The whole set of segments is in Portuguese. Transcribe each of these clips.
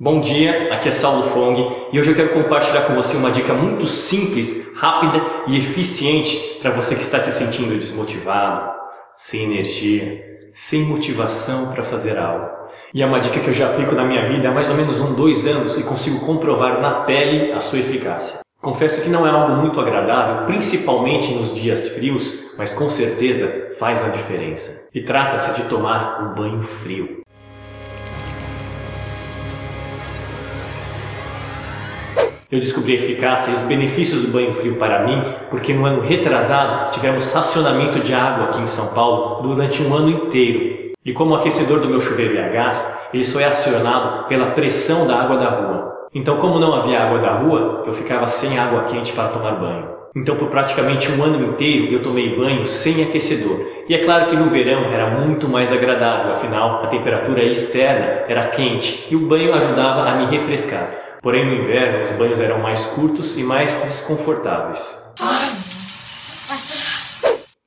Bom dia, aqui é Saulo Fong e hoje eu quero compartilhar com você uma dica muito simples, rápida e eficiente para você que está se sentindo desmotivado, sem energia, sem motivação para fazer algo. E é uma dica que eu já aplico na minha vida há mais ou menos um dois anos e consigo comprovar na pele a sua eficácia. Confesso que não é algo muito agradável, principalmente nos dias frios, mas com certeza faz a diferença. E trata-se de tomar um banho frio. Eu descobri a eficácia e os benefícios do banho frio para mim, porque no ano retrasado tivemos racionamento de água aqui em São Paulo durante um ano inteiro. E como o aquecedor do meu chuveiro é a gás, ele só é acionado pela pressão da água da rua. Então, como não havia água da rua, eu ficava sem água quente para tomar banho. Então, por praticamente um ano inteiro, eu tomei banho sem aquecedor. E é claro que no verão era muito mais agradável, afinal, a temperatura externa era quente e o banho ajudava a me refrescar. Porém, no inverno, os banhos eram mais curtos e mais desconfortáveis.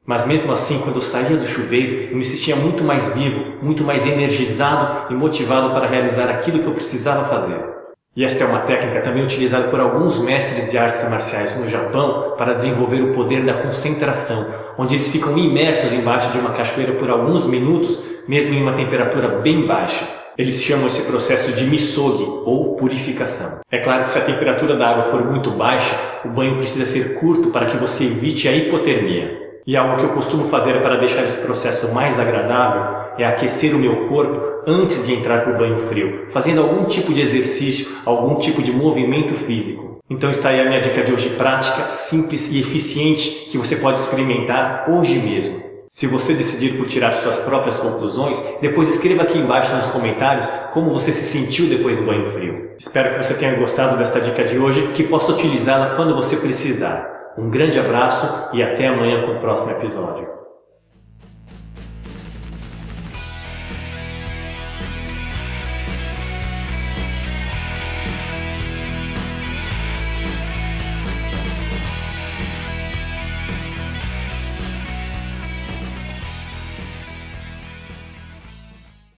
Mas mesmo assim, quando eu saía do chuveiro, eu me sentia muito mais vivo, muito mais energizado e motivado para realizar aquilo que eu precisava fazer. E esta é uma técnica também utilizada por alguns mestres de artes marciais no Japão para desenvolver o poder da concentração, onde eles ficam imersos embaixo de uma cachoeira por alguns minutos, mesmo em uma temperatura bem baixa. Eles chamam esse processo de misogi ou purificação. É claro que se a temperatura da água for muito baixa, o banho precisa ser curto para que você evite a hipotermia. E algo que eu costumo fazer para deixar esse processo mais agradável é aquecer o meu corpo antes de entrar para o banho frio, fazendo algum tipo de exercício, algum tipo de movimento físico. Então está aí a minha dica de hoje prática, simples e eficiente que você pode experimentar hoje mesmo. Se você decidir por tirar suas próprias conclusões, depois escreva aqui embaixo nos comentários como você se sentiu depois do banho frio. Espero que você tenha gostado desta dica de hoje, que possa utilizá-la quando você precisar. Um grande abraço e até amanhã com o próximo episódio.